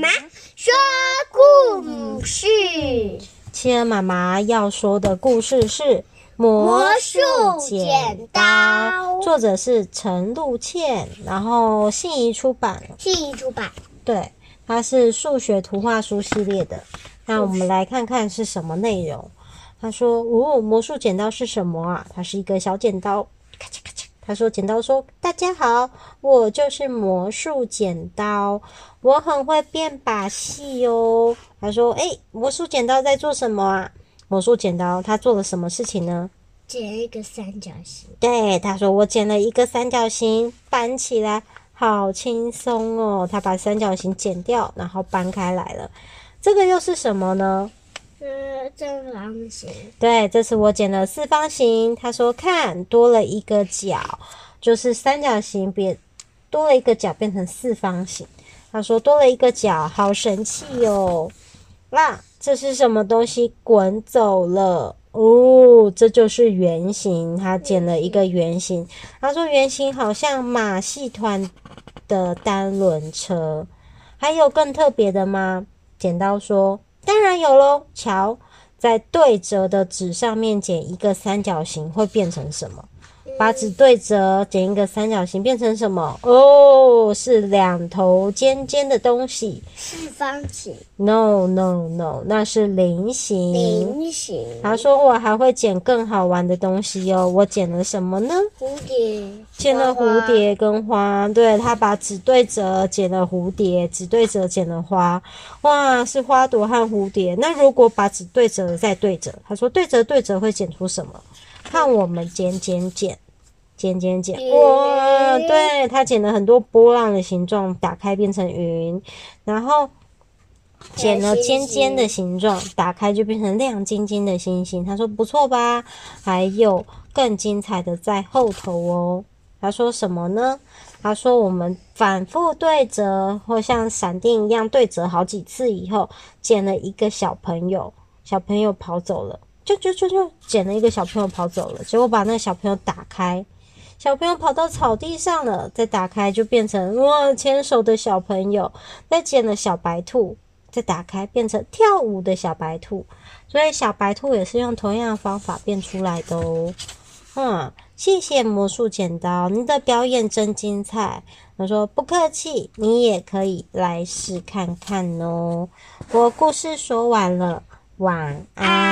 妈说故事。企鹅妈妈要说的故事是《魔术剪刀》，作者是陈露茜，然后信宜出版。信宜出版。对，它是数学图画书系列的。那我们来看看是什么内容。他说：“哦，魔术剪刀是什么啊？它是一个小剪刀，咔嚓咔嚓。”他说：“剪刀说，大家好，我就是魔术剪刀，我很会变把戏哦。”他说：“诶，魔术剪刀在做什么啊？魔术剪刀他做了什么事情呢？剪一个三角形。对，他说我剪了一个三角形，搬起来好轻松哦。他把三角形剪掉，然后搬开来了。这个又是什么呢？”是正方形。对，这次我剪了四方形。他说：“看，多了一个角，就是三角形变多了一个角，变成四方形。”他说：“多了一个角，好神奇哟！”那这是什么东西滚走了？哦，这就是圆形。他剪了一个圆形。他说：“圆形好像马戏团的单轮车。”还有更特别的吗？剪刀说。当然有喽，瞧，在对折的纸上面剪一个三角形会变成什么？把纸对折，剪一个三角形变成什么？哦，是两头尖尖的东西。四方形。No no no，那是菱形。菱形。他说我还会剪更好玩的东西哦。我剪了什么呢？蝴蝶。剪了蝴蝶跟花。对，他把纸对折，剪了蝴蝶；纸对折，剪了花。哇，是花朵和蝴蝶。那如果把纸对折再对折，他说对折对折会剪出什么？看我们剪剪剪，剪剪剪，哇！对，他剪了很多波浪的形状，打开变成云，然后剪了尖尖的形状，打开就变成亮晶晶的星星。他说不错吧？还有更精彩的在后头哦。他说什么呢？他说我们反复对折，或像闪电一样对折好几次以后，剪了一个小朋友，小朋友跑走了。就就就就捡了一个小朋友跑走了，结果把那个小朋友打开，小朋友跑到草地上了，再打开就变成哇牵手的小朋友，再捡了小白兔，再打开变成跳舞的小白兔，所以小白兔也是用同样的方法变出来的哦。嗯，谢谢魔术剪刀，你的表演真精彩。他说不客气，你也可以来试看看哦。我故事说完了，晚安。